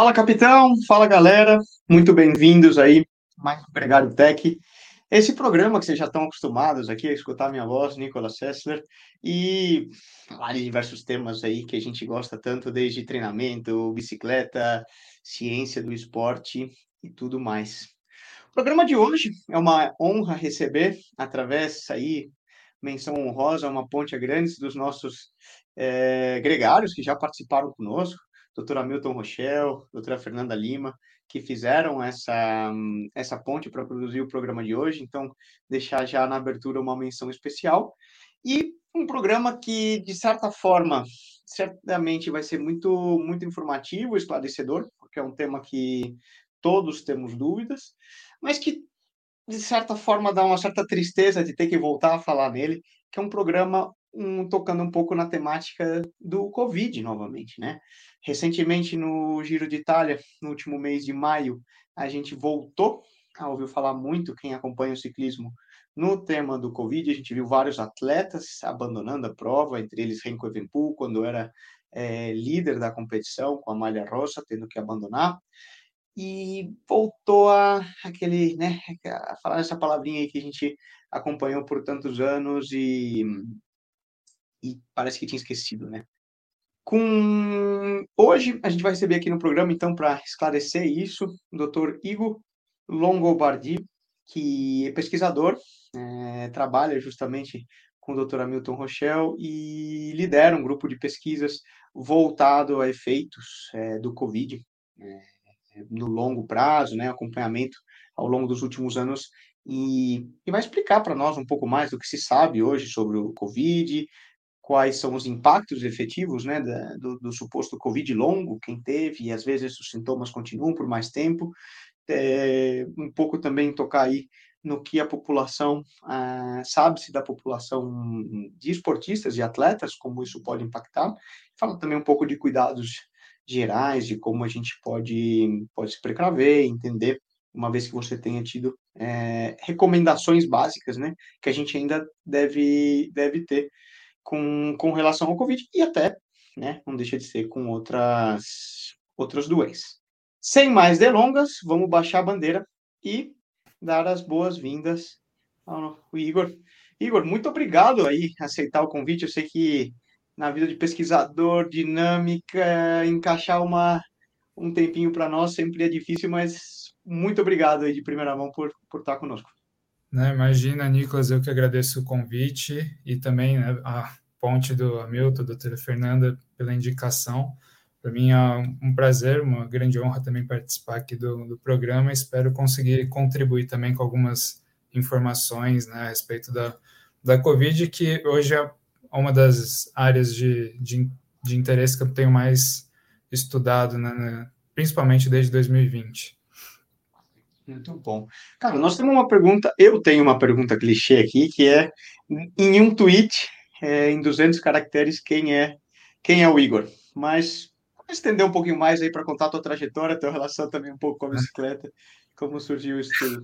Fala, capitão. Fala, galera. Muito bem-vindos aí mais um Gregário Tech. Esse programa que vocês já estão acostumados aqui a escutar minha voz, Nicolas Sessler, e falar de diversos temas aí que a gente gosta tanto, desde treinamento, bicicleta, ciência do esporte e tudo mais. O programa de hoje é uma honra receber, através aí, menção honrosa, uma ponte a grandes dos nossos é, gregários que já participaram conosco, doutora Milton Rochelle, doutora Fernanda Lima, que fizeram essa, essa ponte para produzir o programa de hoje. Então, deixar já na abertura uma menção especial. E um programa que, de certa forma, certamente vai ser muito, muito informativo, esclarecedor, porque é um tema que todos temos dúvidas, mas que, de certa forma, dá uma certa tristeza de ter que voltar a falar nele, que é um programa um, tocando um pouco na temática do Covid novamente, né? Recentemente, no Giro de Itália, no último mês de maio, a gente voltou a ouvir falar muito, quem acompanha o ciclismo, no tema do Covid. A gente viu vários atletas abandonando a prova, entre eles Renko Evenpool, quando era é, líder da competição, com a malha rosa, tendo que abandonar. E voltou a aquele, né, a falar essa palavrinha aí que a gente acompanhou por tantos anos e e parece que tinha esquecido, né? Com hoje a gente vai receber aqui no programa então para esclarecer isso o Dr. Igor Longobardi, que é pesquisador, é, trabalha justamente com o Dr. Hamilton Rochelle e lidera um grupo de pesquisas voltado a efeitos é, do Covid é, no longo prazo, né, acompanhamento ao longo dos últimos anos e, e vai explicar para nós um pouco mais do que se sabe hoje sobre o Covid, quais são os impactos efetivos né, da, do, do, suposto Covid longo, quem teve, e às vezes os sintomas continuam por mais tempo. É, um pouco também tocar aí no que a população, ah, sabe-se da população de esportistas e atletas, como isso pode impactar. Fala também um pouco de cuidados gerais, de como a gente pode, pode se precaver, entender, uma vez que você tenha tido é, recomendações básicas, né, que a gente ainda deve, deve ter com, com relação ao Covid e até, né, não deixa de ser com outras, outras doenças. Sem mais delongas, vamos baixar a bandeira e dar as boas-vindas ao Igor. Igor, muito obrigado aí aceitar o convite. Eu sei que na vida de pesquisador, dinâmica, encaixar uma, um tempinho para nós sempre é difícil, mas muito obrigado aí de primeira mão por, por estar conosco. Né, imagina, Nicolas, eu que agradeço o convite e também né, a ponte do Hamilton, doutora Fernanda, pela indicação. Para mim é um prazer, uma grande honra também participar aqui do, do programa. Espero conseguir contribuir também com algumas informações né, a respeito da, da Covid, que hoje é uma das áreas de, de, de interesse que eu tenho mais estudado, né, né principalmente desde 2020. Muito bom. Cara, nós temos uma pergunta, eu tenho uma pergunta clichê aqui, que é, em um tweet, é, em 200 caracteres, quem é quem é o Igor? Mas vamos estender um pouquinho mais aí para contar a tua trajetória, a tua relação também um pouco com a bicicleta, como surgiu isso tudo.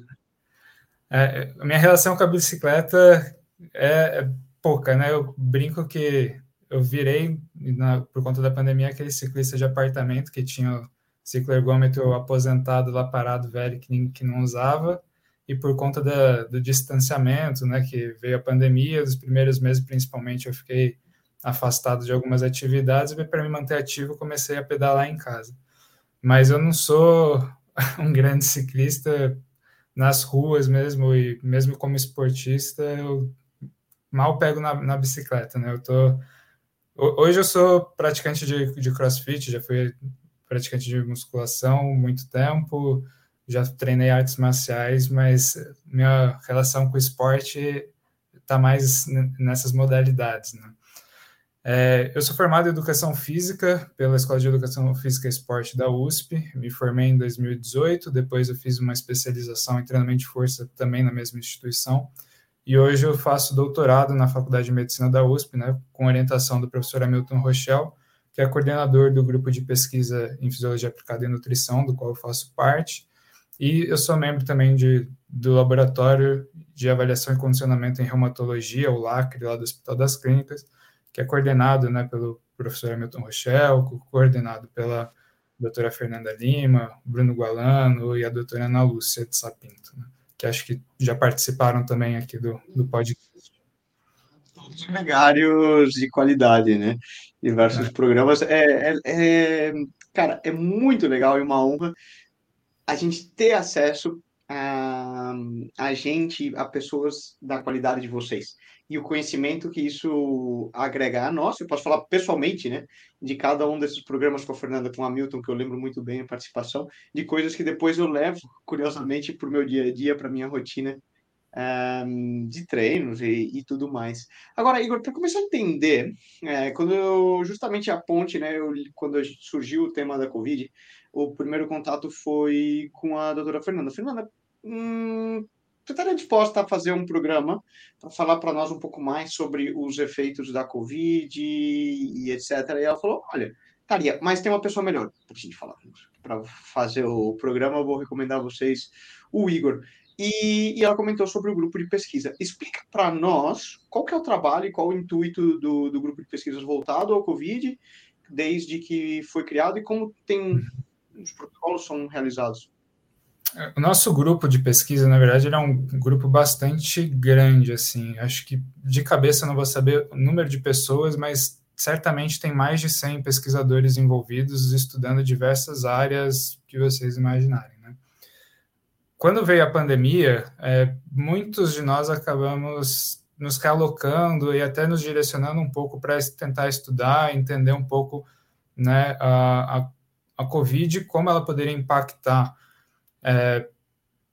É, a minha relação com a bicicleta é, é pouca, né? Eu brinco que eu virei, na, por conta da pandemia, aquele ciclista de apartamento que tinha cicloergômetro aposentado lá parado, velho, que, que não usava, e por conta da, do distanciamento, né, que veio a pandemia, os primeiros meses principalmente eu fiquei afastado de algumas atividades, e para me manter ativo comecei a pedalar em casa. Mas eu não sou um grande ciclista nas ruas mesmo, e mesmo como esportista, eu mal pego na, na bicicleta, né, eu tô... Hoje eu sou praticante de, de crossfit, já fui praticante de musculação muito tempo, já treinei artes marciais, mas minha relação com o esporte está mais nessas modalidades, né? É, eu sou formado em Educação Física pela Escola de Educação Física e Esporte da USP, me formei em 2018, depois eu fiz uma especialização em treinamento de força também na mesma instituição, e hoje eu faço doutorado na Faculdade de Medicina da USP, né, com orientação do professor Hamilton Rochelle, que é coordenador do grupo de pesquisa em fisiologia aplicada e nutrição, do qual eu faço parte, e eu sou membro também de, do laboratório de avaliação e condicionamento em reumatologia, o LACRE, lá do Hospital das Clínicas, que é coordenado né, pelo professor Hamilton Rochelle, coordenado pela doutora Fernanda Lima, Bruno Gualano e a doutora Ana Lúcia de Sapinto, né? que acho que já participaram também aqui do, do podcast. Todos gregários de qualidade, né? Diversos programas. É, é, é, cara, é muito legal e uma honra a gente ter acesso a, a gente, a pessoas da qualidade de vocês e o conhecimento que isso agregar a nós. Eu posso falar pessoalmente, né, de cada um desses programas com a Fernanda, com a Milton, que eu lembro muito bem a participação, de coisas que depois eu levo, curiosamente, para o meu dia a dia, para minha rotina um, de treinos e, e, tudo mais. Agora, Igor, para começar a entender, é, quando eu, justamente a ponte, né, eu, quando surgiu o tema da Covid, o primeiro contato foi com a doutora Fernanda. Fernanda, hum, você estaria disposta a fazer um programa para falar para nós um pouco mais sobre os efeitos da Covid e etc. E ela falou: olha, estaria, mas tem uma pessoa melhor para a gente falar. Para fazer o programa, eu vou recomendar a vocês o Igor. E, e, ela comentou sobre o grupo de pesquisa. Explica para nós qual que é o trabalho e qual o intuito do, do grupo de pesquisas voltado ao Covid, desde que foi criado e como tem os protocolos são realizados. O nosso grupo de pesquisa, na verdade, é um grupo bastante grande, assim. Acho que de cabeça não vou saber o número de pessoas, mas certamente tem mais de 100 pesquisadores envolvidos estudando diversas áreas que vocês imaginarem, né? Quando veio a pandemia, é, muitos de nós acabamos nos realocando e até nos direcionando um pouco para tentar estudar, entender um pouco né, a, a, a Covid, como ela poderia impactar é,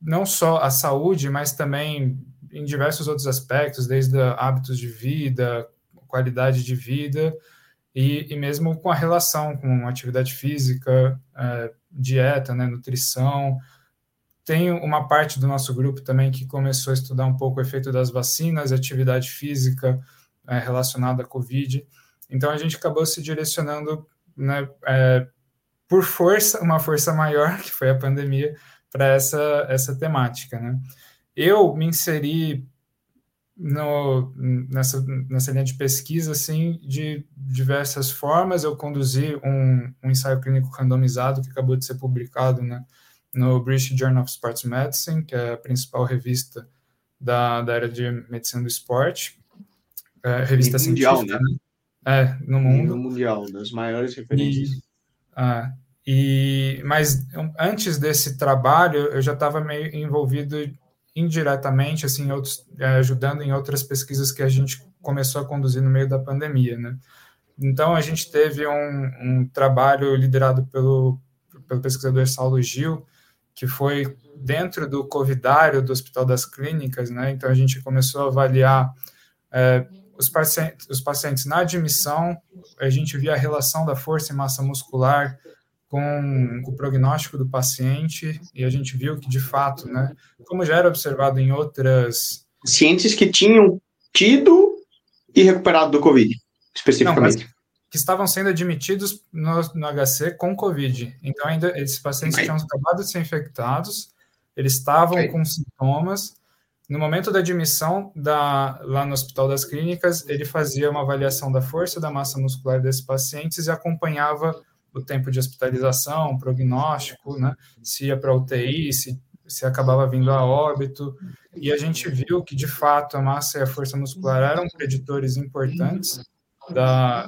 não só a saúde, mas também em diversos outros aspectos, desde hábitos de vida, qualidade de vida, e, e mesmo com a relação com atividade física, é, dieta, né, nutrição. Tem uma parte do nosso grupo também que começou a estudar um pouco o efeito das vacinas, atividade física é, relacionada à Covid. Então a gente acabou se direcionando né, é, por força, uma força maior, que foi a pandemia, para essa, essa temática. Né? Eu me inseri no, nessa, nessa linha de pesquisa assim, de diversas formas. Eu conduzi um, um ensaio clínico randomizado que acabou de ser publicado né, no British Journal of Sports Medicine, que é a principal revista da, da área de medicina do esporte. É, revista mundial, científica, né? né? É, no mundo. No mundial, das maiores referências. E, ah, e, mas antes desse trabalho, eu já estava meio envolvido indiretamente, assim, outros, é, ajudando em outras pesquisas que a gente começou a conduzir no meio da pandemia, né? Então, a gente teve um, um trabalho liderado pelo, pelo pesquisador Saulo Gil, que foi dentro do covidário do Hospital das Clínicas, né? Então, a gente começou a avaliar é, os, pacientes, os pacientes na admissão, a gente via a relação da força e massa muscular com o prognóstico do paciente e a gente viu que, de fato, né, como já era observado em outras... Cientes que tinham tido e recuperado do Covid, especificamente. Não, que estavam sendo admitidos no, no, HC com Covid. Então, ainda esses pacientes tinham acabado de ser infectados, eles estavam okay. com sintomas. No momento da admissão da, lá no Hospital das Clínicas, ele fazia uma avaliação da força da massa muscular desses pacientes e acompanhava o tempo de hospitalização, prognóstico, né? Se ia para UTI, se, se acabava vindo a óbito. E a gente viu que, de fato, a massa e a força muscular eram preditores importantes da,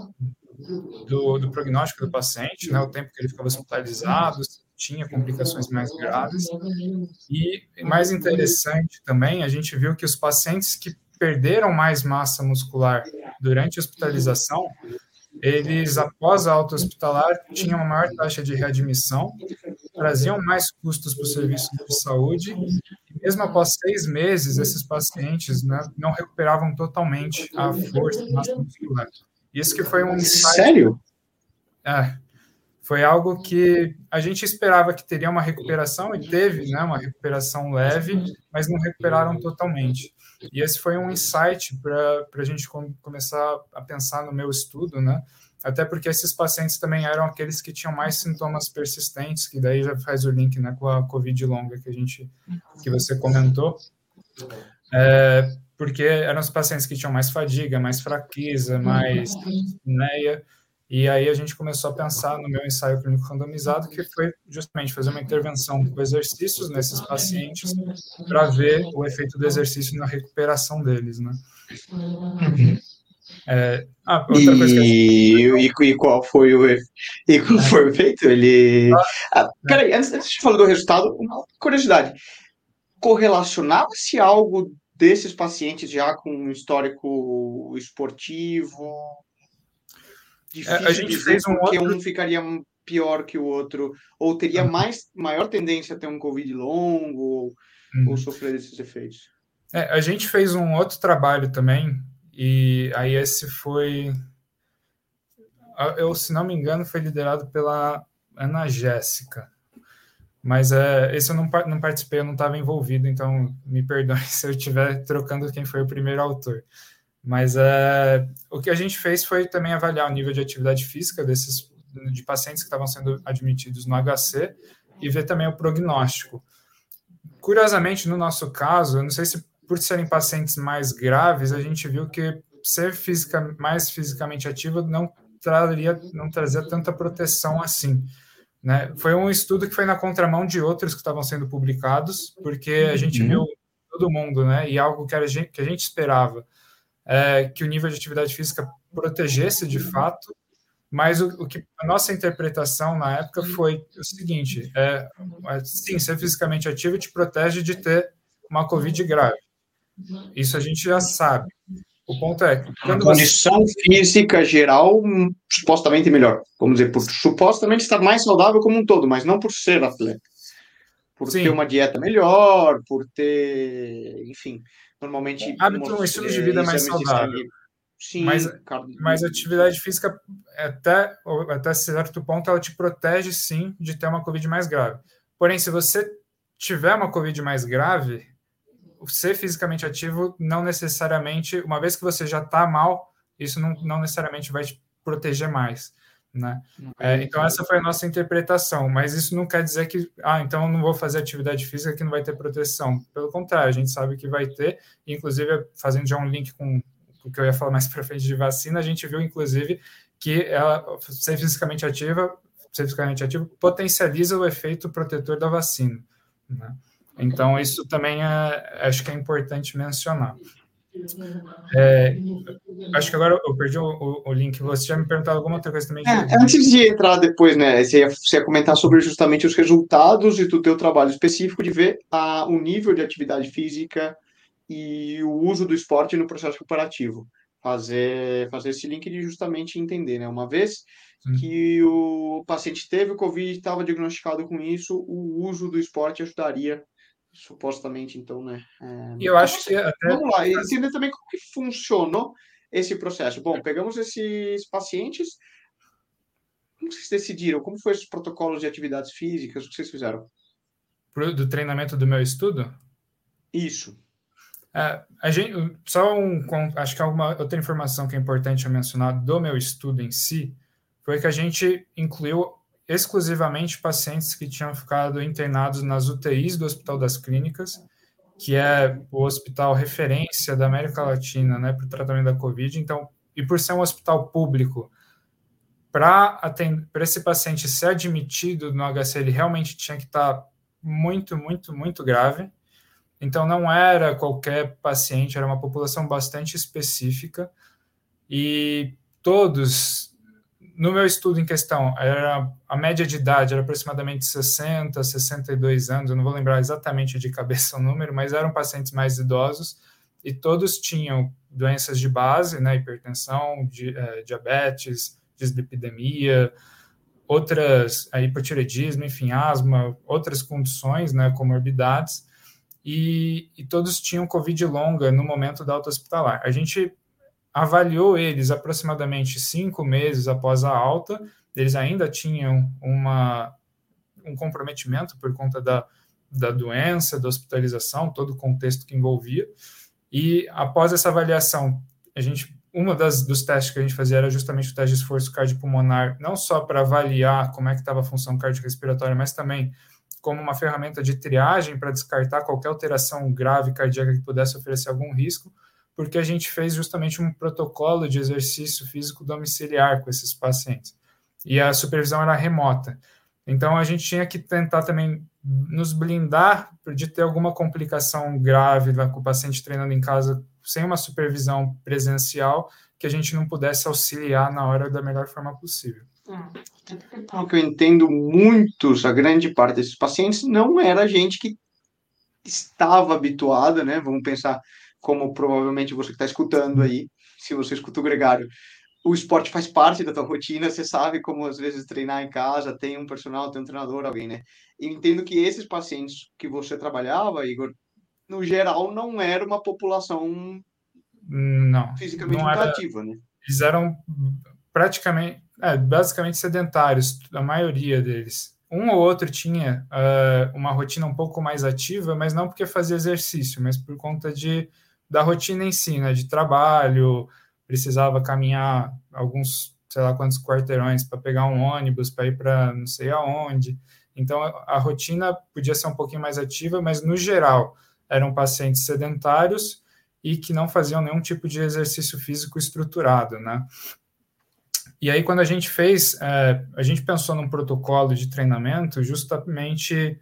do, do prognóstico do paciente, né? O tempo que ele ficava hospitalizado, tinha complicações mais graves. E mais interessante também, a gente viu que os pacientes que perderam mais massa muscular durante a hospitalização eles, após a alta hospitalar, tinham uma maior taxa de readmissão, traziam mais custos para o serviço de saúde, e mesmo após seis meses, esses pacientes né, não recuperavam totalmente a força a massa muscular. Isso que foi um insight. Sério? É, foi algo que a gente esperava que teria uma recuperação, e teve né, uma recuperação leve, mas não recuperaram totalmente. E esse foi um insight para a gente começar a pensar no meu estudo, né? Até porque esses pacientes também eram aqueles que tinham mais sintomas persistentes, que daí já faz o link né, com a Covid longa que a gente, que você comentou. É, porque eram os pacientes que tinham mais fadiga, mais fraqueza, mais neia, E aí a gente começou a pensar no meu ensaio clínico randomizado, que foi justamente fazer uma intervenção com exercícios nesses pacientes para ver o efeito do exercício na recuperação deles, né? Uhum. É, ah, outra e, coisa que e, e, qual foi o e qual foi o efeito? Ele. Ah, ah, peraí, antes, antes de falar do resultado, uma curiosidade. Correlacionava-se algo desses pacientes já com um histórico esportivo? Difícil é, a gente fez um porque outro... um ficaria pior que o outro, ou teria uhum. mais maior tendência a ter um Covid longo, ou, uhum. ou sofrer esses efeitos. É, a gente fez um outro trabalho também, e aí esse foi, eu se não me engano, foi liderado pela Ana Jéssica. Mas é, esse eu não, não participei, eu não estava envolvido, então me perdoe se eu estiver trocando quem foi o primeiro autor. Mas é, o que a gente fez foi também avaliar o nível de atividade física desses de pacientes que estavam sendo admitidos no HC e ver também o prognóstico. Curiosamente, no nosso caso, eu não sei se por serem pacientes mais graves, a gente viu que ser física, mais fisicamente ativo não traria, não trazia tanta proteção assim. Né? Foi um estudo que foi na contramão de outros que estavam sendo publicados, porque a gente uhum. viu todo mundo, né? E algo que a gente, que a gente esperava é, que o nível de atividade física protegesse de fato, mas o, o, que a nossa interpretação na época foi o seguinte: é, é, sim, ser fisicamente ativo te protege de ter uma Covid grave. Isso a gente já sabe. O ponto é quando a condição você... física geral supostamente melhor. Vamos dizer, por supostamente estar mais saudável como um todo, mas não por ser atleta. Por Sim. ter uma dieta melhor, por ter, enfim, normalmente. Hábito, um estilo de vida mais saudável. Sim, mas, mas a atividade física, até, até certo ponto, ela te protege sim de ter uma Covid mais grave. Porém, se você tiver uma Covid mais grave, ser fisicamente ativo não necessariamente, uma vez que você já está mal, isso não, não necessariamente vai te proteger mais. Né? É, então, essa foi a nossa interpretação, mas isso não quer dizer que, ah, então eu não vou fazer atividade física que não vai ter proteção. Pelo contrário, a gente sabe que vai ter, inclusive, fazendo já um link com o que eu ia falar mais para frente de vacina, a gente viu, inclusive, que ela, ser fisicamente ativa, ser fisicamente ativo, potencializa o efeito protetor da vacina. Né? Então, isso também é, acho que é importante mencionar. É, acho que agora eu perdi o, o, link. Você já me perguntou alguma outra coisa também? É, antes de entrar depois, né? Você ia, você ia, comentar sobre justamente os resultados do teu trabalho específico, de ver a, o nível de atividade física e o uso do esporte no processo preparativo. Fazer, fazer esse link de justamente entender, né? Uma vez que o paciente teve o Covid, estava diagnosticado com isso, o uso do esporte ajudaria supostamente, então, né? É... Eu acho que até... Vamos lá, entender também como que funcionou esse processo. Bom, pegamos esses pacientes, como vocês decidiram? Como foi os protocolos de atividades físicas? O que vocês fizeram? Do treinamento do meu estudo? Isso. É, a gente, só um, acho que alguma outra informação que é importante mencionar do meu estudo em si foi que a gente incluiu exclusivamente pacientes que tinham ficado internados nas UTIs do Hospital das Clínicas, que é o hospital referência da América Latina né, para o tratamento da Covid. Então, e por ser um hospital público, para esse paciente ser admitido no HC, ele realmente tinha que estar tá muito, muito, muito grave. Então, não era qualquer paciente, era uma população bastante específica. E todos no meu estudo em questão, era a média de idade era aproximadamente 60, 62 anos, eu não vou lembrar exatamente de cabeça o número, mas eram pacientes mais idosos e todos tinham doenças de base, né, hipertensão, di, é, diabetes, dislipidemia, outras, é, hipotireoidismo, enfim, asma, outras condições, né, comorbidades, e, e todos tinham Covid longa no momento da alta hospitalar. A gente avaliou eles aproximadamente cinco meses após a alta, eles ainda tinham uma, um comprometimento por conta da, da doença, da hospitalização, todo o contexto que envolvia. E após essa avaliação, a gente uma das dos testes que a gente fazia era justamente o teste de esforço cardiopulmonar, não só para avaliar como é que estava a função cardiorrespiratória, mas também como uma ferramenta de triagem para descartar qualquer alteração grave cardíaca que pudesse oferecer algum risco porque a gente fez justamente um protocolo de exercício físico domiciliar com esses pacientes. E a supervisão era remota. Então, a gente tinha que tentar também nos blindar de ter alguma complicação grave com o paciente treinando em casa sem uma supervisão presencial, que a gente não pudesse auxiliar na hora da melhor forma possível. O que eu entendo muitos, a grande parte desses pacientes, não era gente que estava habituada, né? Vamos pensar como provavelmente você que está escutando aí, se você escuta o Gregário, o esporte faz parte da tua rotina, você sabe como às vezes treinar em casa, tem um personal, tem um treinador, alguém, né? E entendo que esses pacientes que você trabalhava, Igor, no geral não era uma população não, fisicamente não era, ativa, né? Eles eram praticamente, é, basicamente sedentários, a maioria deles. Um ou outro tinha uh, uma rotina um pouco mais ativa, mas não porque fazia exercício, mas por conta de, da rotina em si, né? De trabalho, precisava caminhar alguns, sei lá quantos quarteirões para pegar um ônibus, para ir para não sei aonde. Então, a, rotina podia ser um pouquinho mais ativa, mas no geral eram pacientes sedentários e que não faziam nenhum tipo de exercício físico estruturado, né? E aí, quando a gente fez, é, a gente pensou num protocolo de treinamento, justamente,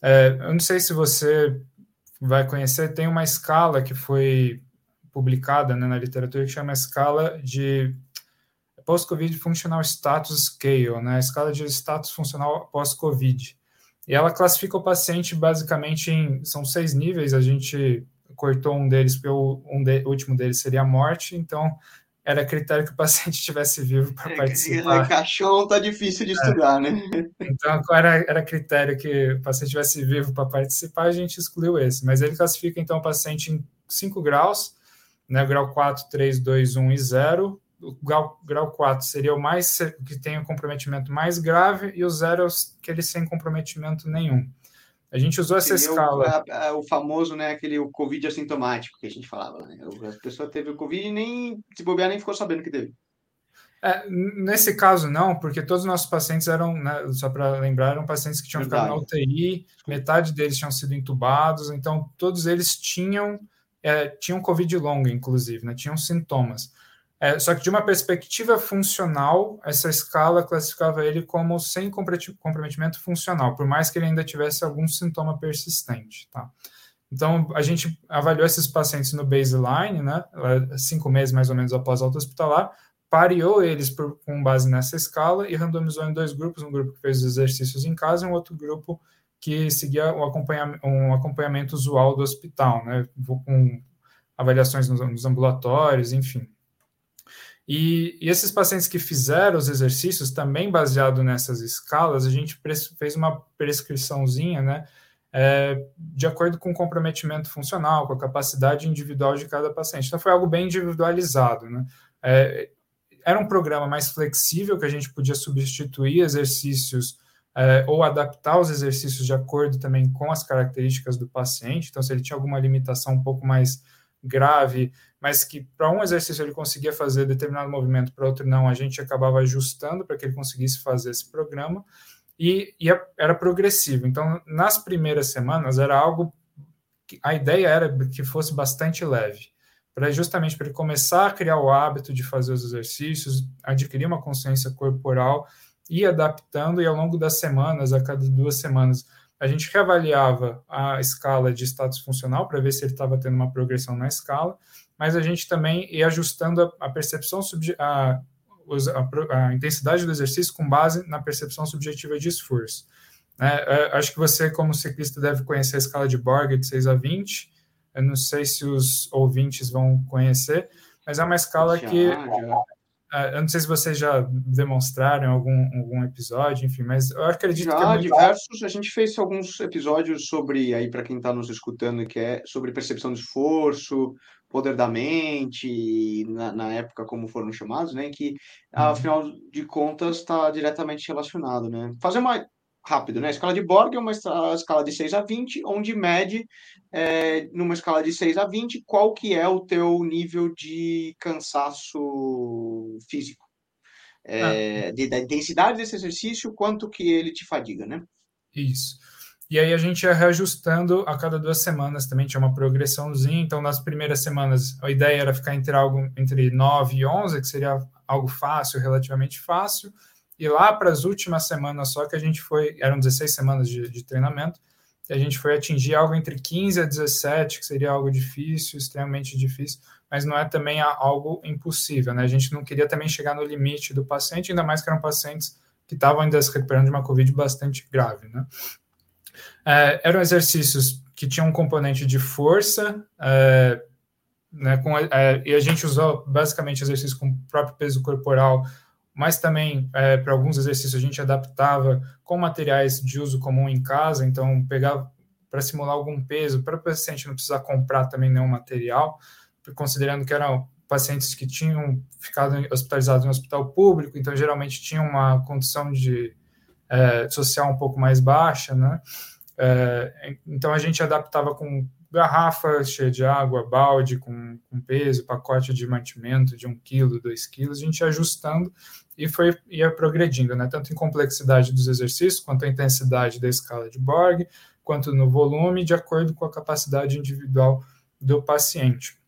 é, eu não sei se você vai conhecer, tem uma escala que foi publicada né, na literatura que chama escala de Post-Covid Functional Status Scale, né, a escala de status funcional pós-Covid. E ela classifica o paciente basicamente em. São seis níveis, a gente cortou um deles, porque o, um de, o último deles seria a morte, então era critério que o paciente estivesse vivo para é, participar. Caixão tá difícil de é. estudar, né? Então, era, era critério que o paciente estivesse vivo para participar, a gente excluiu esse. Mas ele classifica, então, o paciente em 5 graus, né, grau 4, 3, 2, 1 e 0. O grau, grau 4 seria o mais que tem o comprometimento mais grave e o 0 é que ele sem comprometimento nenhum. A gente usou essa seria escala. O, a, o famoso, né, aquele o Covid assintomático que a gente falava. Né? A pessoa teve o Covid e nem se bobear nem ficou sabendo que teve. É, nesse caso, não, porque todos os nossos pacientes eram, né, só para lembrar, eram pacientes que tinham Verdade. ficado na UTI, metade deles tinham sido entubados, então todos eles tinham é, tinham Covid longa, inclusive, né? tinham sintomas. É, só que de uma perspectiva funcional, essa escala classificava ele como sem comprometimento funcional, por mais que ele ainda tivesse algum sintoma persistente. Tá? Então, a gente avaliou esses pacientes no baseline, né, cinco meses mais ou menos após a alta hospitalar, pareou eles por, com base nessa escala e randomizou em dois grupos, um grupo que fez os exercícios em casa e um outro grupo que seguia o acompanhamento, um acompanhamento usual do hospital, né, com avaliações nos, nos ambulatórios, enfim. E, e, esses pacientes que fizeram os exercícios, também baseado nessas escalas, a gente fez uma prescriçãozinha, né, é, de acordo com o comprometimento funcional, com a capacidade individual de cada paciente. Então, foi algo bem individualizado, né. É, era um programa mais flexível, que a gente podia substituir exercícios é, ou adaptar os exercícios de acordo também com as características do paciente. Então, se ele tinha alguma limitação um pouco mais grave, mas que para um exercício ele conseguia fazer determinado movimento, para outro não, a gente acabava ajustando para que ele conseguisse fazer esse programa. E, e era progressivo. Então, nas primeiras semanas, era algo. Que, a ideia era que fosse bastante leve para justamente para ele começar a criar o hábito de fazer os exercícios, adquirir uma consciência corporal ir adaptando e ao longo das semanas, a cada duas semanas, a gente reavaliava a escala de status funcional para ver se ele estava tendo uma progressão na escala, mas a gente também ia ajustando a, a percepção, a, a, a, intensidade do exercício com base na percepção subjetiva de esforço. É, é, acho que você, como ciclista, deve conhecer a escala de Borg de 6 a 20. Eu não sei se os ouvintes vão conhecer, mas é uma escala já, que já. Ah, eu não sei se vocês já demonstraram algum, algum episódio, enfim, mas eu acredito já, que. É diversos. A gente fez alguns episódios sobre, aí para quem está nos escutando, que é sobre percepção de esforço, poder da mente, na, na época como foram chamados, né? Que, uhum. afinal de contas, está diretamente relacionado, né? Fazer uma rápido, né? A escala de Borg é uma escala de 6 a 20, onde mede, é, numa escala de 6 a 20, qual que é o teu nível de cansaço físico. É, ah. de, da intensidade desse exercício, quanto que ele te fadiga, né? Isso. E aí a gente ia reajustando a cada duas semanas também, tinha uma progressãozinha. Então, nas primeiras semanas, a ideia era ficar entre algo entre 9 e 11, que seria algo fácil, relativamente fácil. E lá para as últimas semanas só que a gente foi, eram 16 semanas de, de treinamento, e a gente foi atingir algo entre 15 a 17, que seria algo difícil, extremamente difícil, mas não é também algo impossível, né? A gente não queria também chegar no limite do paciente, ainda mais que eram pacientes que estavam ainda se recuperando de uma Covid bastante grave, né? É, eram exercícios que tinham um componente de força, é, né, com, é, e a gente usou basicamente exercícios com o próprio peso corporal, mas também é, para alguns exercícios a gente adaptava com materiais de uso comum em casa, então pegava para simular algum peso, para o paciente não precisar comprar também nenhum material, considerando que eram pacientes que tinham ficado hospitalizados em um hospital público, então geralmente tinham uma condição de é, social um pouco mais baixa, né? É, então a gente adaptava com garrafa cheia de água, balde com, com peso, pacote de mantimento de um quilo, dois quilos, a gente ajustando e foi ia progredindo, né? Tanto em complexidade dos exercícios, quanto a intensidade da escala de Borg, quanto no volume, de acordo com a capacidade individual do paciente.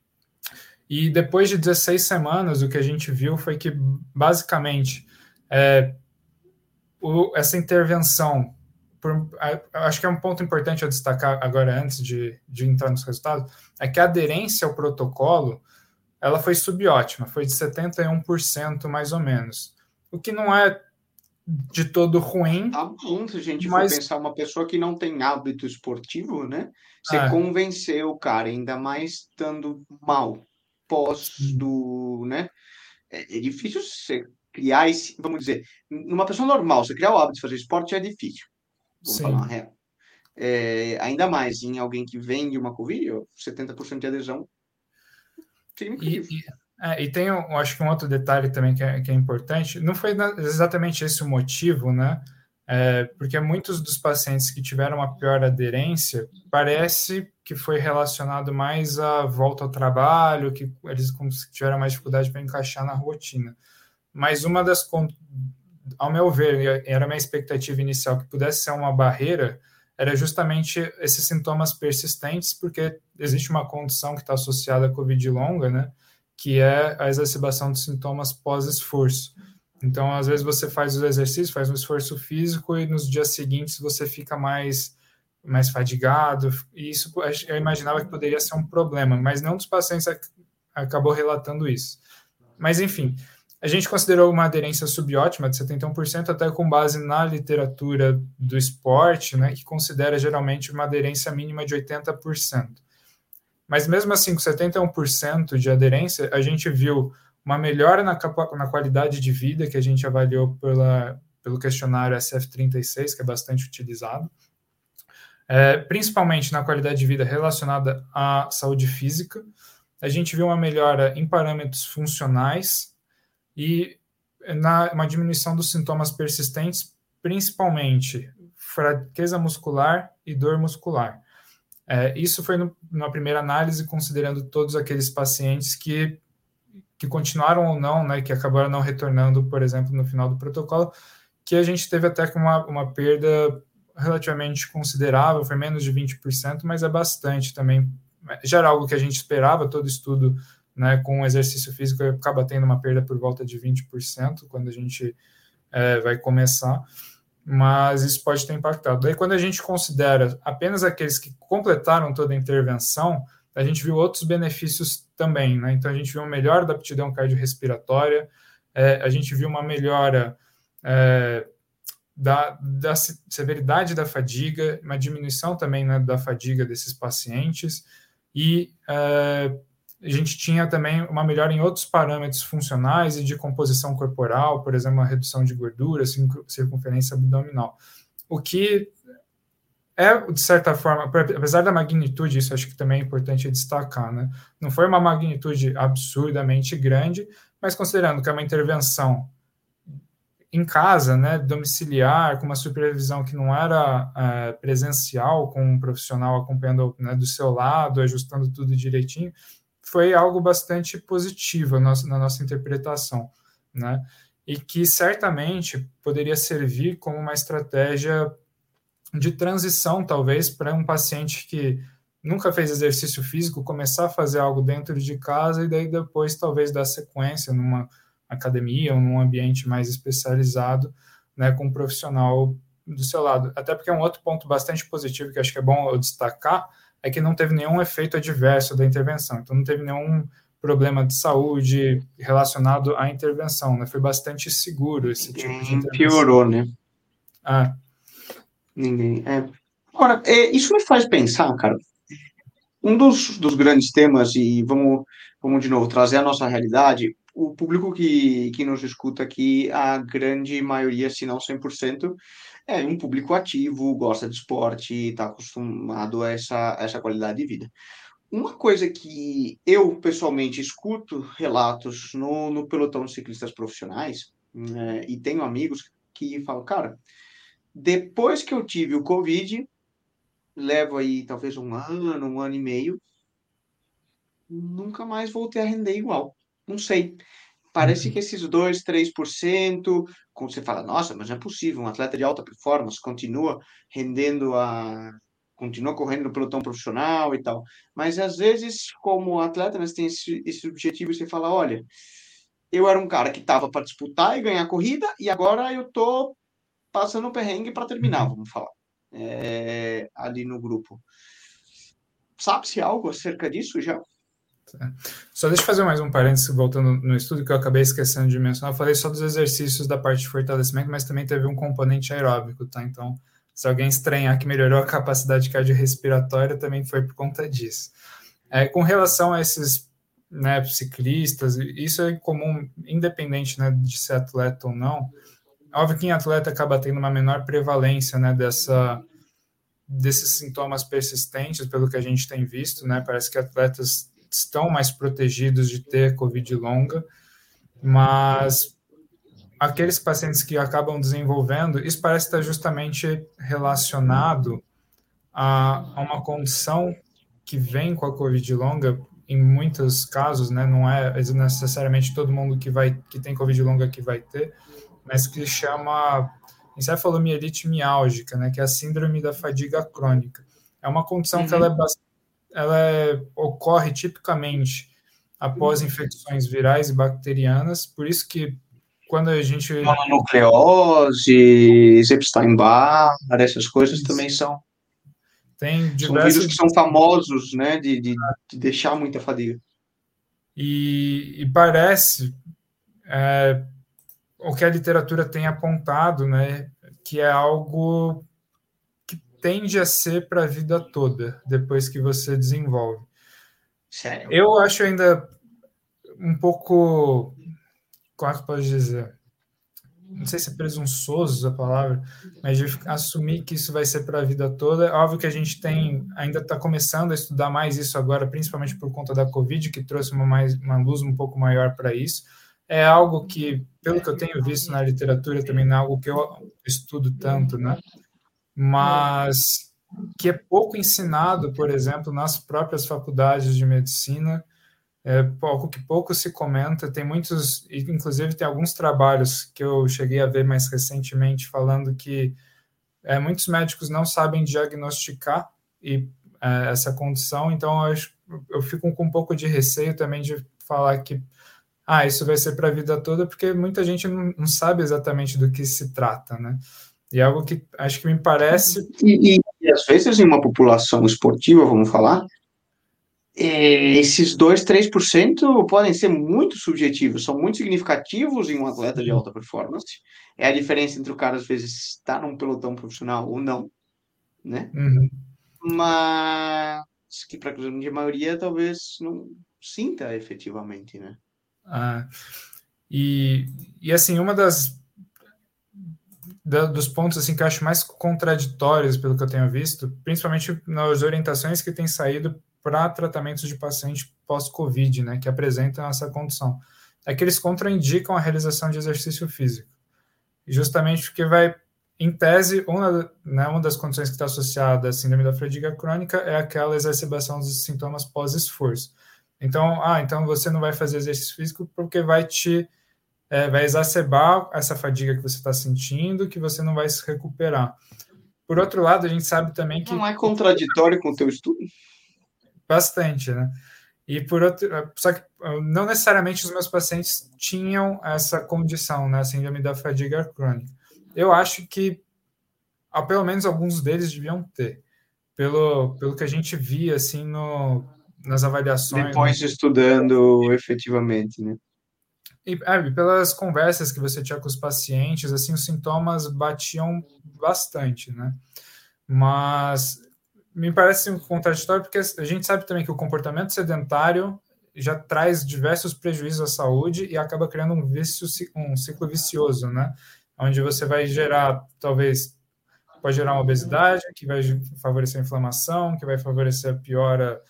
E depois de 16 semanas, o que a gente viu foi que, basicamente, é, o, essa intervenção por, acho que é um ponto importante a destacar agora, antes de, de entrar nos resultados, é que a aderência ao protocolo ela foi subótima, foi de 71% mais ou menos. O que não é de todo ruim. Tá bom, se a gente mas... for pensar uma pessoa que não tem hábito esportivo, né? Você é. convencer o cara, ainda mais estando mal, pós do, né? É, é difícil você criar esse, vamos dizer, numa pessoa normal, você criar o hábito de fazer esporte é difícil. Vamos Sim. falar uma real. É, ainda mais em alguém que vende uma Covid, 70% de adesão. E, e, é, e tem, acho que um outro detalhe também que é, que é importante, não foi exatamente esse o motivo, né? É, porque muitos dos pacientes que tiveram uma pior aderência, parece que foi relacionado mais à volta ao trabalho, que eles tiveram mais dificuldade para encaixar na rotina. Mas uma das ao meu ver, era a minha expectativa inicial que pudesse ser uma barreira, era justamente esses sintomas persistentes, porque existe uma condição que está associada à Covid longa, né? Que é a exacerbação dos sintomas pós-esforço. Então, às vezes você faz o exercício, faz um esforço físico e nos dias seguintes você fica mais mais fadigado, e isso eu imaginava que poderia ser um problema, mas nenhum dos pacientes acabou relatando isso. Mas, enfim, a gente considerou uma aderência subótima de 71%, até com base na literatura do esporte, né, que considera geralmente uma aderência mínima de 80%. Mas mesmo assim, com 71% de aderência, a gente viu uma melhora na, na qualidade de vida, que a gente avaliou pela, pelo questionário SF36, que é bastante utilizado, é, principalmente na qualidade de vida relacionada à saúde física. A gente viu uma melhora em parâmetros funcionais, e na, uma diminuição dos sintomas persistentes, principalmente fraqueza muscular e dor muscular. É, isso foi no, na primeira análise, considerando todos aqueles pacientes que, que continuaram ou não, né, que acabaram não retornando, por exemplo, no final do protocolo, que a gente teve até uma, uma perda relativamente considerável, foi menos de 20%, mas é bastante também. Já era algo que a gente esperava, todo estudo né, com exercício físico acaba tendo uma perda por volta de 20% quando a gente é, vai começar, mas isso pode ter impactado. Daí, quando a gente considera apenas aqueles que completaram toda a intervenção, a gente viu outros benefícios também, né? Então, a gente viu uma melhora da aptidão cardiorrespiratória, é, a gente viu uma melhora é, da, da, severidade da fadiga, uma diminuição também né, da fadiga desses pacientes, e é, a gente tinha também uma melhora em outros parâmetros funcionais e de composição corporal, por exemplo, uma redução de gordura, circunferência abdominal. O que é, de certa forma, apesar da magnitude, isso acho que também é importante destacar, né? Não foi uma magnitude absurdamente grande, mas considerando que é uma intervenção em casa, né, domiciliar, com uma supervisão que não era é, presencial, com um profissional acompanhando né, do seu lado, ajustando tudo direitinho, foi algo bastante positivo na nossa, interpretação, né? E que certamente poderia servir como uma estratégia de transição, talvez, para um paciente que nunca fez exercício físico começar a fazer algo dentro de casa e daí depois talvez dar sequência numa academia ou num ambiente mais especializado, né, com um profissional do seu lado. Até porque é um outro ponto bastante positivo que acho que é bom eu destacar é que não teve nenhum efeito adverso da intervenção. Então não teve nenhum problema de saúde relacionado à intervenção, né? Foi bastante seguro esse tipo de intervenção. Piorou, né? Ah. Ninguém. É. Agora, é, isso me faz pensar, cara. Um dos, dos grandes temas, e vamos, vamos de novo trazer a nossa realidade, o público que, que nos escuta aqui, a grande maioria, se não 100%, é um público ativo, gosta de esporte, está acostumado a essa, essa qualidade de vida. Uma coisa que eu pessoalmente escuto relatos no, no pelotão de ciclistas profissionais, né, e tenho amigos que falam, cara, depois que eu tive o Covid, levo aí talvez um ano, um ano e meio, nunca mais voltei a render igual. Não sei. Parece uhum. que esses 2, 3%, como você fala, nossa, mas não é possível, um atleta de alta performance continua rendendo a. continua correndo no pelotão profissional e tal. Mas às vezes, como atleta, você tem esse, esse objetivo e você fala: olha, eu era um cara que estava para disputar e ganhar a corrida, e agora eu estou passando o perrengue para terminar, uhum. vamos falar, é, ali no grupo. Sabe-se algo acerca disso já? Só deixa eu fazer mais um parênteses, voltando no estudo, que eu acabei esquecendo de mencionar. Eu falei só dos exercícios da parte de fortalecimento, mas também teve um componente aeróbico, tá? Então, se alguém estranhar que melhorou a capacidade cardiorrespiratória, também foi por conta disso. É, com relação a esses né, ciclistas, isso é comum, independente né, de ser atleta ou não. Óbvio que em atleta acaba tendo uma menor prevalência né, dessa, desses sintomas persistentes, pelo que a gente tem visto, né? Parece que atletas estão mais protegidos de ter Covid longa, mas aqueles pacientes que acabam desenvolvendo, isso parece estar justamente relacionado a, a uma condição que vem com a Covid longa, em muitos casos, né, não é necessariamente todo mundo que vai que tem Covid longa que vai ter, mas que chama encefalomielite miálgica, né, que é a síndrome da fadiga crônica. É uma condição uhum. que ela é bastante ela é, ocorre tipicamente após infecções virais e bacterianas, por isso que quando a gente... Mononucleose, Epstein-Barr, essas coisas isso. também são... Tem diversos... São vírus que são famosos, né, de, de, de deixar muita fadiga. E, e parece, é, o que a literatura tem apontado, né, que é algo tende a ser para a vida toda, depois que você desenvolve. Sério? Eu acho ainda um pouco. Como é que pode dizer? Não sei se é presunçoso a palavra, mas de assumir que isso vai ser para a vida toda. É óbvio que a gente tem, ainda está começando a estudar mais isso agora, principalmente por conta da Covid, que trouxe uma, mais, uma luz um pouco maior para isso. É algo que, pelo que eu tenho visto na literatura, também não é algo que eu estudo tanto, né? Mas que é pouco ensinado, por exemplo, nas próprias faculdades de medicina, é pouco que pouco se comenta. Tem muitos, inclusive tem alguns trabalhos que eu cheguei a ver mais recentemente falando que é, muitos médicos não sabem diagnosticar e é, essa condição. Então eu, eu fico com um pouco de receio também de falar que ah, isso vai ser para a vida toda, porque muita gente não, não sabe exatamente do que se trata, né? E é algo que acho que me parece. E, e, às vezes, em uma população esportiva, vamos falar, é, esses 2, 3% podem ser muito subjetivos, são muito significativos em um atleta de alta performance. É a diferença entre o cara, às vezes, estar num pelotão profissional ou não, né? Uhum. Mas que para a grande maioria talvez não sinta efetivamente, né? Ah, e, e assim, uma das da, dos pontos assim que eu acho mais contraditórios pelo que eu tenho visto, principalmente nas orientações que têm saído para tratamentos de pacientes pós-Covid, né, que apresentam essa condição, é que eles contraindicam a realização de exercício físico, justamente porque vai, em tese, uma, né, uma das condições que está associada à síndrome da fadiga crônica é aquela exacerbação dos sintomas pós-esforço. Então, ah, então você não vai fazer exercício físico porque vai te é, vai exacerbar essa fadiga que você está sentindo, que você não vai se recuperar. Por outro lado, a gente sabe também que. Não é contraditório com o teu estudo? Bastante, né? E por outro, só que não necessariamente os meus pacientes tinham essa condição, né, síndrome da fadiga crônica. Eu acho que, pelo menos alguns deles deviam ter, pelo, pelo que a gente via assim no, nas avaliações. Depois né? estudando efetivamente, né? E é, pelas conversas que você tinha com os pacientes, assim, os sintomas batiam bastante, né? Mas me parece um contraditório porque a gente sabe também que o comportamento sedentário já traz diversos prejuízos à saúde e acaba criando um vício, um ciclo vicioso, né? Onde você vai gerar, talvez, pode gerar uma obesidade, que vai favorecer a inflamação, que vai favorecer a piora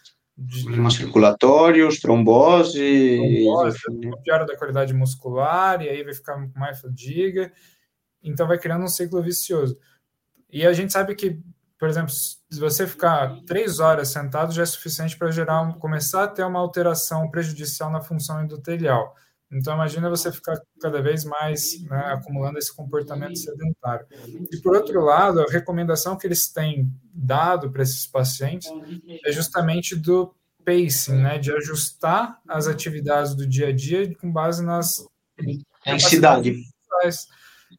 problemas circulatórios, trombose, trombose piora da qualidade muscular, e aí vai ficar com mais fadiga, então vai criando um ciclo vicioso. E a gente sabe que, por exemplo, se você ficar três horas sentado já é suficiente para gerar um, começar a ter uma alteração prejudicial na função endotelial. Então, imagina você ficar cada vez mais né, acumulando esse comportamento sedentário. E, por outro lado, a recomendação que eles têm dado para esses pacientes é justamente do pacing, né, de ajustar as atividades do dia a dia com base nas intensidade.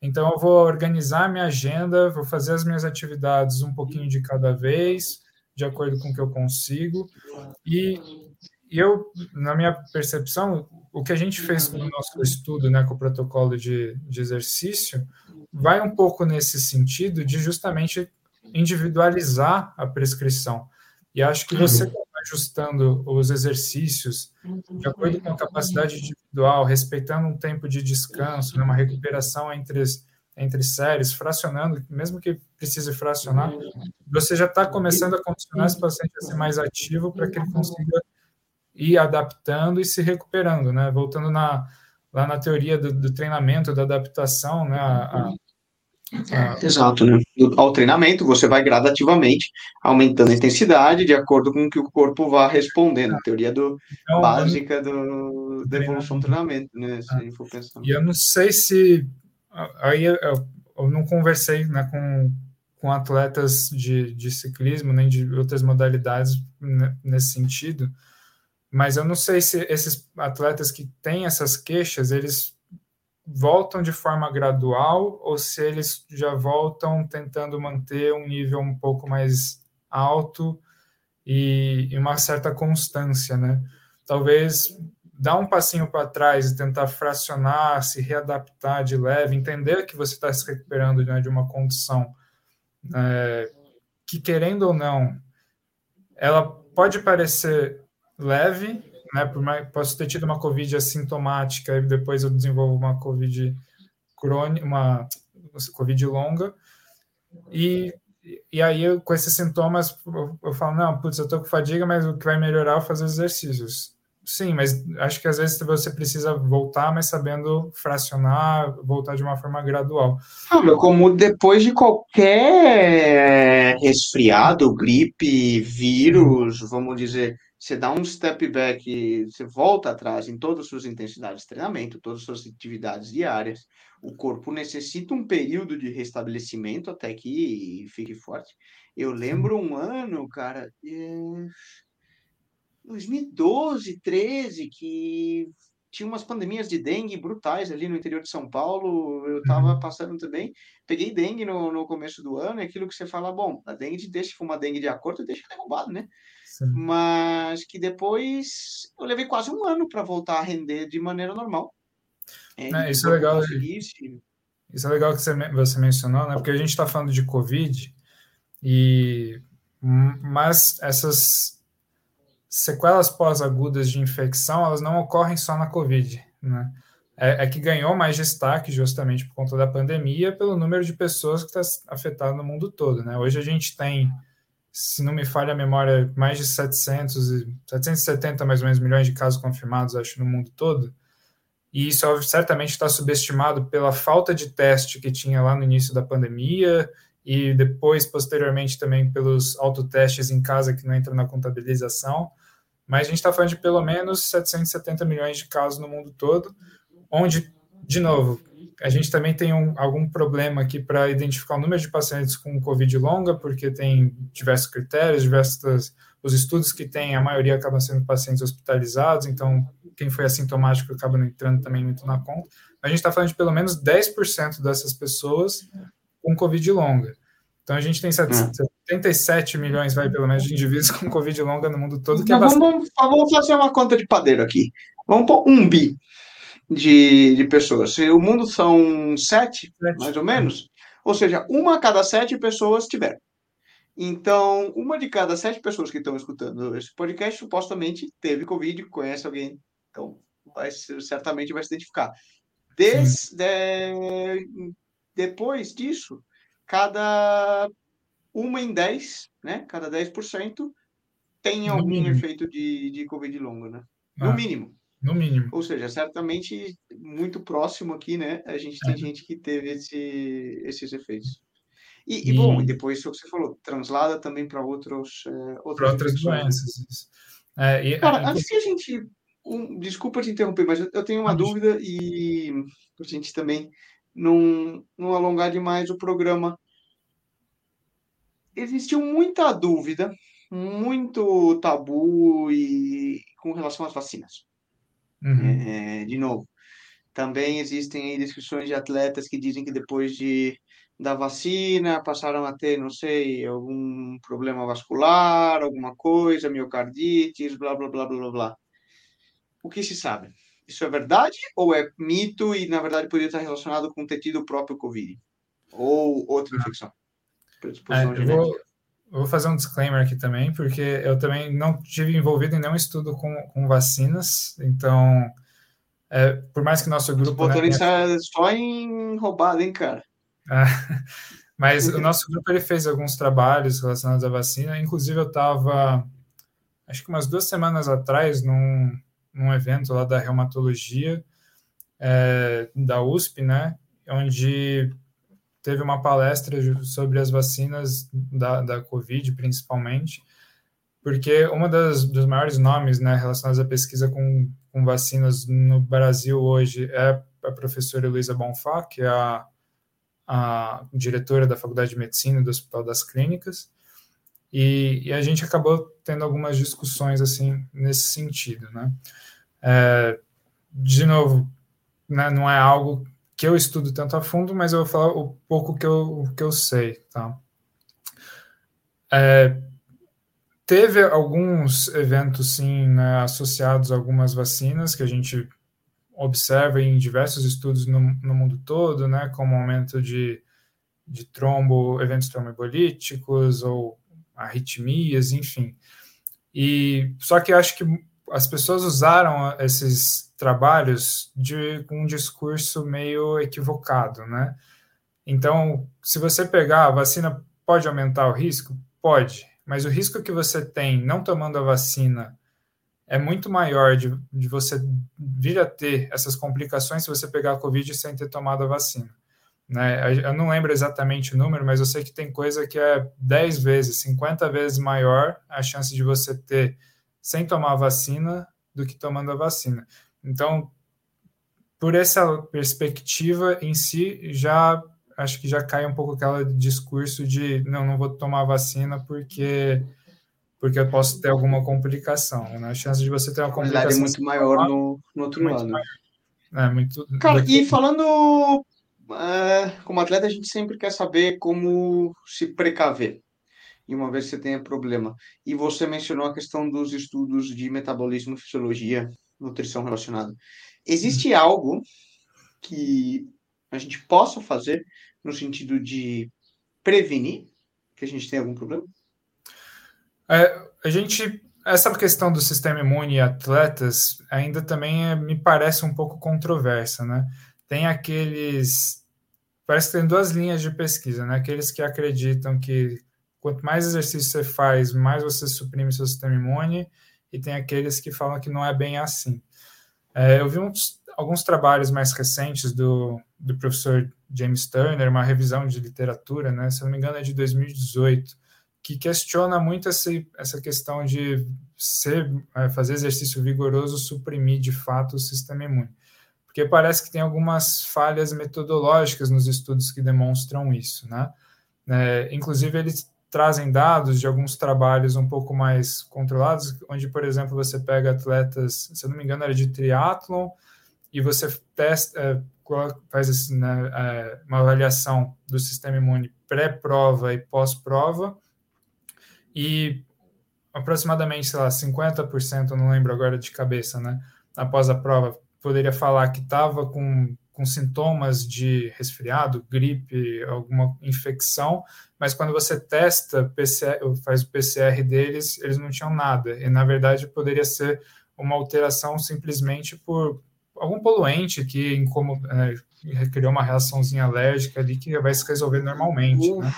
Então, eu vou organizar minha agenda, vou fazer as minhas atividades um pouquinho de cada vez, de acordo com o que eu consigo. E eu, na minha percepção, o que a gente fez no nosso estudo, né, com o protocolo de, de exercício, vai um pouco nesse sentido de justamente individualizar a prescrição. E acho que você uhum. ajustando os exercícios de acordo com a capacidade individual, respeitando um tempo de descanso, né, uma recuperação entre, entre séries, fracionando, mesmo que precise fracionar, você já está começando a condicionar esse paciente a ser mais ativo para que ele consiga ir adaptando e se recuperando, né? Voltando na, lá na teoria do, do treinamento, da adaptação, né? A, a, a... Exato, né? Ao treinamento, você vai gradativamente aumentando a intensidade de acordo com o que o corpo vá respondendo. A teoria do, então, básica do, da evolução do treinamento, né? Se ah, for pensando. E eu não sei se. Aí eu, eu não conversei né, com, com atletas de, de ciclismo, nem de outras modalidades né, nesse sentido, mas eu não sei se esses atletas que têm essas queixas, eles voltam de forma gradual ou se eles já voltam tentando manter um nível um pouco mais alto e, e uma certa constância, né? Talvez dar um passinho para trás e tentar fracionar, se readaptar de leve, entender que você está se recuperando né, de uma condição é, que, querendo ou não, ela pode parecer leve, né? Por mais, posso ter tido uma COVID assintomática e depois eu desenvolvo uma COVID crônica, uma COVID longa. E, e aí, com esses sintomas, eu, eu falo, não, putz, eu tô com fadiga, mas o que vai melhorar é fazer exercícios. Sim, mas acho que às vezes você precisa voltar, mas sabendo fracionar, voltar de uma forma gradual. Ah, meu, como depois de qualquer resfriado, gripe, vírus, vamos dizer, você dá um step back, você volta atrás em todas as suas intensidades de treinamento, todas as suas atividades diárias. O corpo necessita um período de restabelecimento até que fique forte. Eu lembro um ano, cara, é... 2012, 13, que tinha umas pandemias de dengue brutais ali no interior de São Paulo. Eu estava uhum. passando também. Peguei dengue no, no começo do ano, é aquilo que você fala, bom, a dengue deixa, se for uma dengue de acordo, deixa derrubado, né? Sim. Mas que depois eu levei quase um ano para voltar a render de maneira normal. É, é, isso é legal. Isso é legal que você, você mencionou, né? Porque a gente está falando de Covid e mas essas sequelas pós-agudas de infecção elas não ocorrem só na Covid, né? É, é, que ganhou mais destaque justamente por conta da pandemia, pelo número de pessoas que está afetado no mundo todo, né? Hoje a gente tem se não me falha a memória, mais de 700, 770 mais ou menos milhões de casos confirmados, acho, no mundo todo. E isso certamente está subestimado pela falta de teste que tinha lá no início da pandemia e depois, posteriormente, também pelos autotestes em casa que não entram na contabilização. Mas a gente está falando de pelo menos 770 milhões de casos no mundo todo, onde, de novo, a gente também tem um, algum problema aqui para identificar o número de pacientes com Covid longa, porque tem diversos critérios, diversos os estudos que tem, a maioria acabam sendo pacientes hospitalizados, então quem foi assintomático acaba entrando também muito na conta. A gente está falando de pelo menos 10% dessas pessoas com Covid longa. Então a gente tem 77 hum. milhões, vai, pelo menos, de indivíduos com Covid longa no mundo todo. Que é bastante... vamos, vamos fazer uma conta de padeiro aqui. Vamos pôr um bi de, de pessoas. Se o mundo são sete, sete, mais ou menos, ou seja, uma a cada sete pessoas tiveram. Então, uma de cada sete pessoas que estão escutando esse podcast supostamente teve Covid, conhece alguém, então vai, certamente vai se identificar. Des, de, depois disso, cada uma em dez, né? Cada 10% tem algum efeito de, de Covid longo, né? No ah. mínimo. No mínimo. Ou seja, certamente muito próximo aqui, né? A gente tem é. gente que teve esse, esses efeitos. E, e, bom, e depois o que você falou, translada também para outros, é, outras, outras né? doenças. É, e, Cara, é, antes que a gente. Um, desculpa te interromper, mas eu, tenho uma dúvida e a gente também não, não alongar demais o programa. Existiu muita dúvida, muito tabu e com relação às vacinas. Uhum. É, de novo, também existem descrições de atletas que dizem que depois de da vacina passaram a ter, não sei, algum problema vascular, alguma coisa, miocardites, blá, blá, blá, blá, blá. O que se sabe? Isso é verdade ou é mito e, na verdade, poderia estar relacionado com ter tido o próprio Covid? Ou outra infecção? É, eu vou, vou fazer um disclaimer aqui também, porque eu também não tive envolvido em nenhum estudo com, com vacinas, então, é, por mais que nosso grupo... Botando né, tenha... só em roubada, hein, cara? É, mas o nosso grupo ele fez alguns trabalhos relacionados à vacina, inclusive eu estava, acho que umas duas semanas atrás, num, num evento lá da reumatologia é, da USP, né, onde teve uma palestra sobre as vacinas da, da Covid, principalmente, porque uma das dos maiores nomes né, relacionados à pesquisa com, com vacinas no Brasil hoje é a professora Luísa Bonfá, que é a, a diretora da Faculdade de Medicina do Hospital das Clínicas, e, e a gente acabou tendo algumas discussões assim nesse sentido, né? É, de novo, né, não é algo que eu estudo tanto a fundo, mas eu vou falar o pouco que eu, que eu sei, tá? É, teve alguns eventos, sim, né, associados a algumas vacinas que a gente observa em diversos estudos no, no mundo todo, né, como aumento de, de trombo, eventos tromboembolíticos ou arritmias, enfim. E só que acho que as pessoas usaram esses trabalhos de um discurso meio equivocado, né? Então, se você pegar a vacina pode aumentar o risco? Pode, mas o risco que você tem não tomando a vacina é muito maior de, de você vir a ter essas complicações se você pegar a Covid sem ter tomado a vacina. Né? Eu não lembro exatamente o número, mas eu sei que tem coisa que é 10 vezes, 50 vezes maior a chance de você ter sem tomar a vacina do que tomando a vacina. Então, por essa perspectiva em si, já acho que já cai um pouco aquele discurso de não, não vou tomar vacina porque porque eu posso ter alguma complicação. Né? A chance de você ter uma complicação é muito maior no, no outro muito lado. É, muito, Cara, e falando é, como atleta, a gente sempre quer saber como se precaver. E uma vez que você tenha problema. E você mencionou a questão dos estudos de metabolismo e fisiologia nutrição relacionada. Existe algo que a gente possa fazer no sentido de prevenir que a gente tenha algum problema? É, a gente essa questão do sistema imune e atletas ainda também é, me parece um pouco controversa, né? Tem aqueles parece que tem duas linhas de pesquisa, né? Aqueles que acreditam que quanto mais exercício você faz, mais você suprime seu sistema imune, e tem aqueles que falam que não é bem assim. É, eu vi uns, alguns trabalhos mais recentes do, do professor James Turner, uma revisão de literatura, né, se não me engano é de 2018, que questiona muito essa, essa questão de ser, é, fazer exercício vigoroso suprimir de fato o sistema imune. Porque parece que tem algumas falhas metodológicas nos estudos que demonstram isso, né? É, inclusive, eles trazem dados de alguns trabalhos um pouco mais controlados, onde, por exemplo, você pega atletas, se eu não me engano, era de triatlon, e você testa, é, faz assim, né, é, uma avaliação do sistema imune pré-prova e pós-prova, e aproximadamente, sei lá, 50%, não lembro agora de cabeça, né, após a prova, poderia falar que estava com com sintomas de resfriado, gripe, alguma infecção, mas quando você testa, PCR, faz o PCR deles, eles não tinham nada. E na verdade poderia ser uma alteração simplesmente por algum poluente que incomoda, é, criou uma reaçãozinha alérgica ali que vai se resolver normalmente. Né?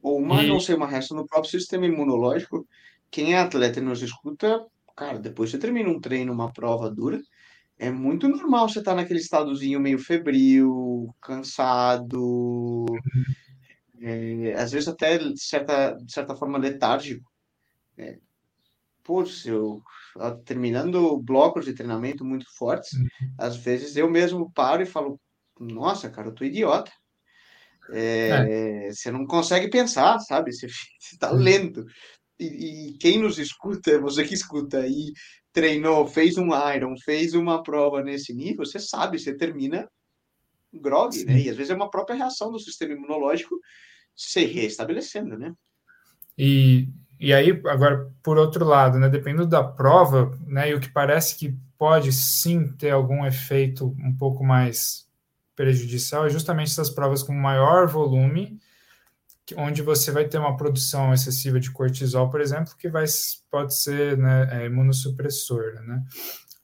Ou uma, e... não sei, uma reação no próprio sistema imunológico. Quem é atleta e nos escuta, cara, depois você termina um treino, uma prova dura, é muito normal você estar tá naquele estadozinho meio febril, cansado, é, às vezes até de certa, de certa forma letárgico. É, pô, eu, terminando blocos de treinamento muito fortes, uhum. às vezes eu mesmo paro e falo, nossa, cara, eu tô idiota. É, é. Você não consegue pensar, sabe? Você, está uhum. lento. E, e, quem nos escuta, você que escuta e treinou, fez um Iron, fez uma prova nesse nível, você sabe, você termina grog, né? E às vezes é uma própria reação do sistema imunológico se restabelecendo, né? E, e aí, agora, por outro lado, né, dependendo da prova, né, e o que parece que pode sim ter algum efeito um pouco mais prejudicial é justamente essas provas com maior volume onde você vai ter uma produção excessiva de cortisol, por exemplo, que vai, pode ser né, é, imunossupressor. Né?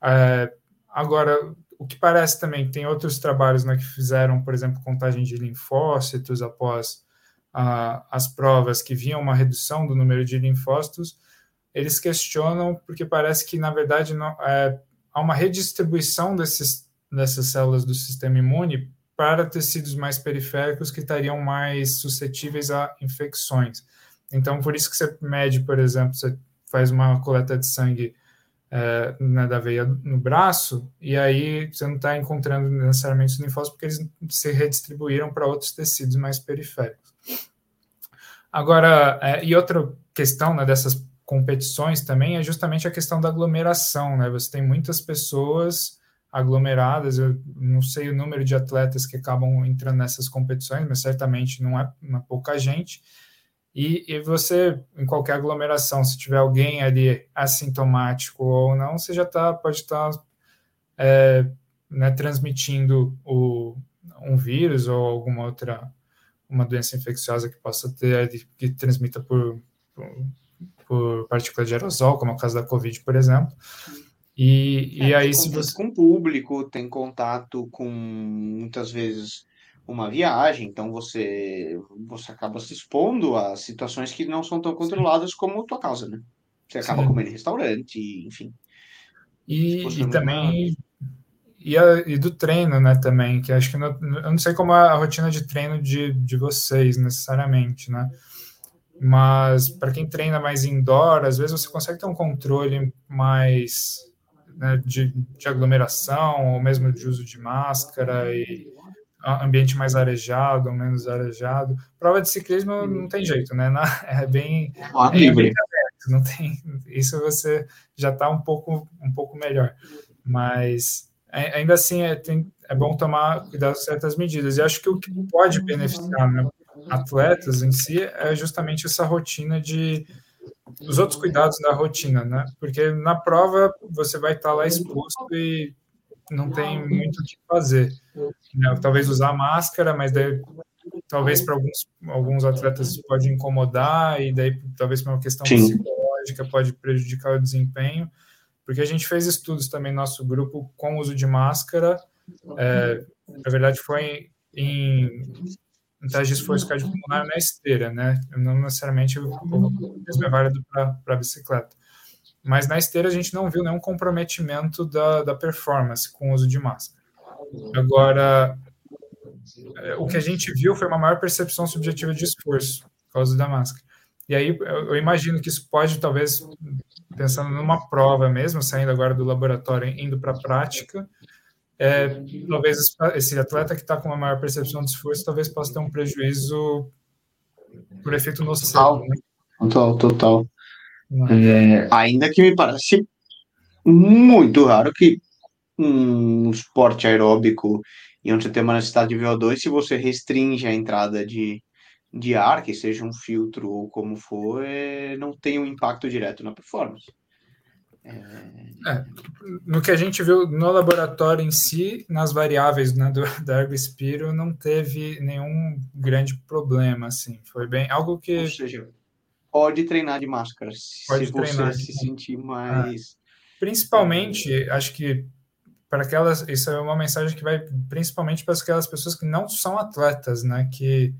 É, agora, o que parece também, tem outros trabalhos né, que fizeram, por exemplo, contagem de linfócitos após ah, as provas que viam uma redução do número de linfócitos, eles questionam porque parece que, na verdade, não, é, há uma redistribuição desses, dessas células do sistema imune para tecidos mais periféricos que estariam mais suscetíveis a infecções. Então, por isso que você mede, por exemplo, você faz uma coleta de sangue é, né, da veia no braço, e aí você não está encontrando necessariamente os linfócitos, porque eles se redistribuíram para outros tecidos mais periféricos. Agora, é, e outra questão né, dessas competições também é justamente a questão da aglomeração, né? Você tem muitas pessoas aglomeradas. Eu não sei o número de atletas que acabam entrando nessas competições, mas certamente não é, não é pouca gente. E, e, você, em qualquer aglomeração, se tiver alguém ali assintomático ou não, você já tá, pode estar tá, é, né, transmitindo o, um vírus ou alguma outra uma doença infecciosa que possa ter, que transmita por, por, por partícula de aerosol, como é o caso da Covid, por exemplo. E, é, e aí, se você. com o público, tem contato com muitas vezes uma viagem, então você você acaba se expondo a situações que não são tão controladas como tua casa, né? Você acaba Sim. comendo em restaurante, enfim. E, e também e, a, e, do treino, né, também, que acho que não, eu não sei como é a rotina de treino de, de vocês necessariamente, né? Mas para quem treina mais indoor, às vezes você consegue ter um controle mais né, de, de, aglomeração, ou mesmo de uso de máscara e ambiente mais arejado ou menos arejado. Prova de ciclismo não tem jeito, né? É bem, é bem aberto, não tem. Isso você já está um pouco um pouco melhor, mas ainda assim é, tem, é bom tomar cuidado com certas medidas. E acho que o que pode beneficiar né, atletas em si é justamente essa rotina de os outros cuidados da rotina, né? Porque na prova você vai estar lá exposto e não tem muito o que fazer. Né? Talvez usar máscara, mas daí, talvez para alguns, alguns atletas pode incomodar e daí talvez por uma questão Sim. psicológica pode prejudicar o desempenho. Porque a gente fez estudos também no nosso grupo com uso de máscara. É, na verdade, foi em um teste de esforço cardiopulmonar na esteira, né? Não necessariamente o mesmo é válido para a bicicleta. Mas na esteira a gente não viu nenhum comprometimento da, da performance com o uso de máscara. Agora, é, o que a gente viu foi uma maior percepção subjetiva de esforço por causa da máscara. E aí eu imagino que isso pode, talvez, pensando numa prova mesmo, saindo agora do laboratório, indo para a prática, é, talvez esse atleta que está com uma maior percepção de esforço, talvez possa ter um prejuízo por efeito nocivo. Total, né? total. total. É, ainda que me parece muito raro que um esporte aeróbico e onde você tem uma necessidade de VO2, se você restringe a entrada de, de ar, que seja um filtro ou como for, é, não tem um impacto direto na performance. É, no que a gente viu no laboratório em si, nas variáveis né, do, da Spiro, não teve nenhum grande problema, assim. Foi bem algo que... Ou seja, pode treinar de máscara, pode se treinar, você se sentir mais... Ah, principalmente, acho que para aquelas... Isso é uma mensagem que vai principalmente para aquelas pessoas que não são atletas, né? Que...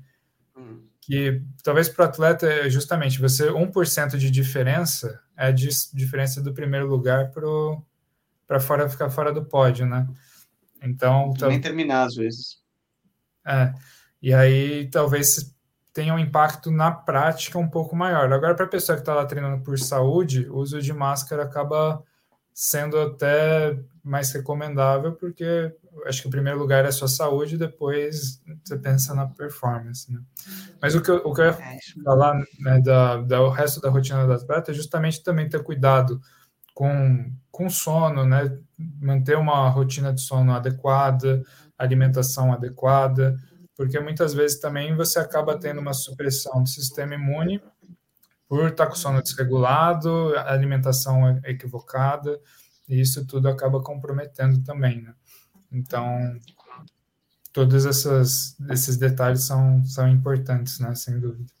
Hum que talvez para o atleta, justamente, você 1% de diferença é a diferença do primeiro lugar para fora ficar fora do pódio, né? Então, nem terminar às vezes. É. E aí talvez tenha um impacto na prática um pouco maior. Agora, para a pessoa que está lá treinando por saúde, o uso de máscara acaba sendo até mais recomendável, porque acho que o primeiro lugar é a sua saúde, depois você pensa na performance. Né? Mas o que, eu, o que eu ia é falar né, da, da, o resto da rotina do atleta é justamente também ter cuidado com, com sono, né? manter uma rotina de sono adequada, alimentação adequada, porque muitas vezes também você acaba tendo uma supressão do sistema imune por estar com sono desregulado, alimentação equivocada, e isso tudo acaba comprometendo também, né? Então, todos essas, esses detalhes são, são importantes, né? Sem dúvida.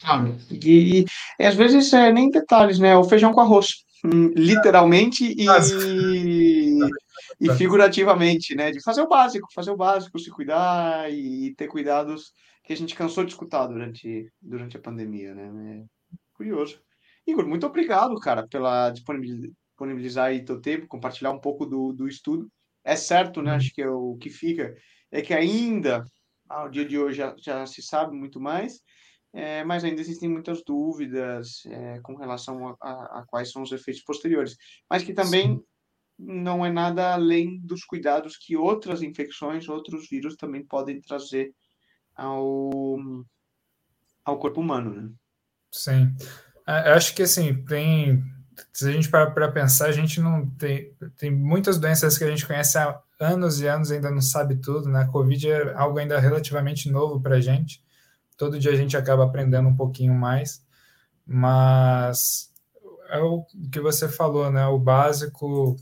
Claro. E, e, às vezes é nem detalhes, né? O feijão com arroz, hum, literalmente e, e figurativamente, né? De fazer o básico, fazer o básico, se cuidar e ter cuidados que a gente cansou de escutar durante, durante a pandemia, né? É curioso. Igor, muito obrigado, cara, pela disponibilizar aí teu tempo, compartilhar um pouco do, do estudo. É certo, né? Acho que é o que fica é que ainda, ao dia de hoje, já, já se sabe muito mais, é, mas ainda existem muitas dúvidas é, com relação a, a, a, quais são os efeitos posteriores. Mas que também Sim. não é nada além dos cuidados que outras infecções, outros vírus também podem trazer ao, ao corpo humano, né? Sim. É, eu acho que, assim, tem... Se a gente parar para pensar, a gente não tem... Tem muitas doenças que a gente conhece há anos e anos ainda não sabe tudo, né? A Covid é algo ainda relativamente novo para a gente. Todo dia a gente acaba aprendendo um pouquinho mais, mas é o que você falou, né? O básico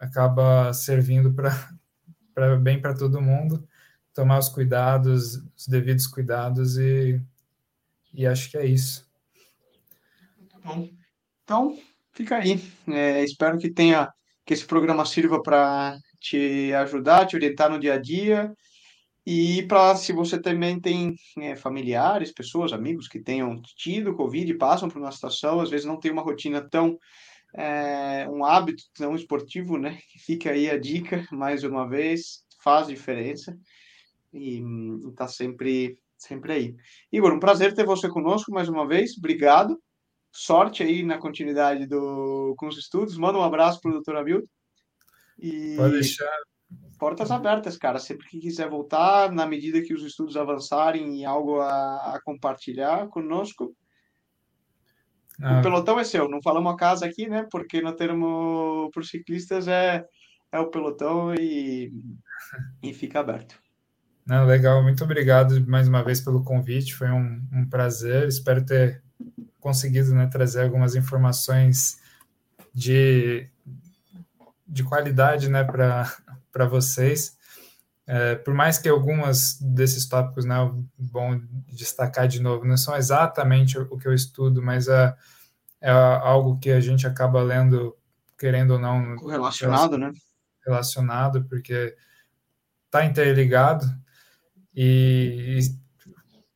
acaba servindo para bem para todo mundo tomar os cuidados, os devidos cuidados e, e acho que é isso. Bom, então fica aí. É, espero que tenha que esse programa sirva para te ajudar, te orientar no dia a dia e para se você também tem é, familiares, pessoas, amigos que tenham tido Covid passam por uma situação, às vezes não tem uma rotina tão é, um hábito tão esportivo, né? Fica aí a dica mais uma vez, faz diferença e está sempre, sempre aí. Igor, um prazer ter você conosco mais uma vez. Obrigado. Sorte aí na continuidade do, com os estudos. Manda um abraço para o doutor Hamilton. E Pode deixar. Portas abertas, cara. Sempre que quiser voltar, na medida que os estudos avançarem e algo a, a compartilhar conosco, ah. o pelotão é seu. Não falamos a casa aqui, né? Porque no termo para os ciclistas é, é o pelotão e, e fica aberto. Não, legal, muito obrigado mais uma vez pelo convite, foi um, um prazer. Espero ter conseguido né, trazer algumas informações de, de qualidade né, para vocês. É, por mais que algumas desses tópicos, né, bom destacar de novo, não são exatamente o que eu estudo, mas é, é algo que a gente acaba lendo, querendo ou não. Relacionado, né? Relacionado, porque está interligado. E, e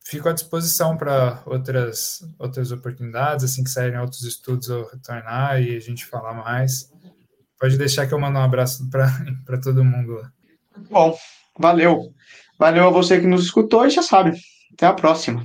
fico à disposição para outras, outras oportunidades, assim que saírem outros estudos eu retornar e a gente falar mais. Pode deixar que eu mando um abraço para todo mundo. Bom, valeu. Valeu a você que nos escutou e já sabe. Até a próxima.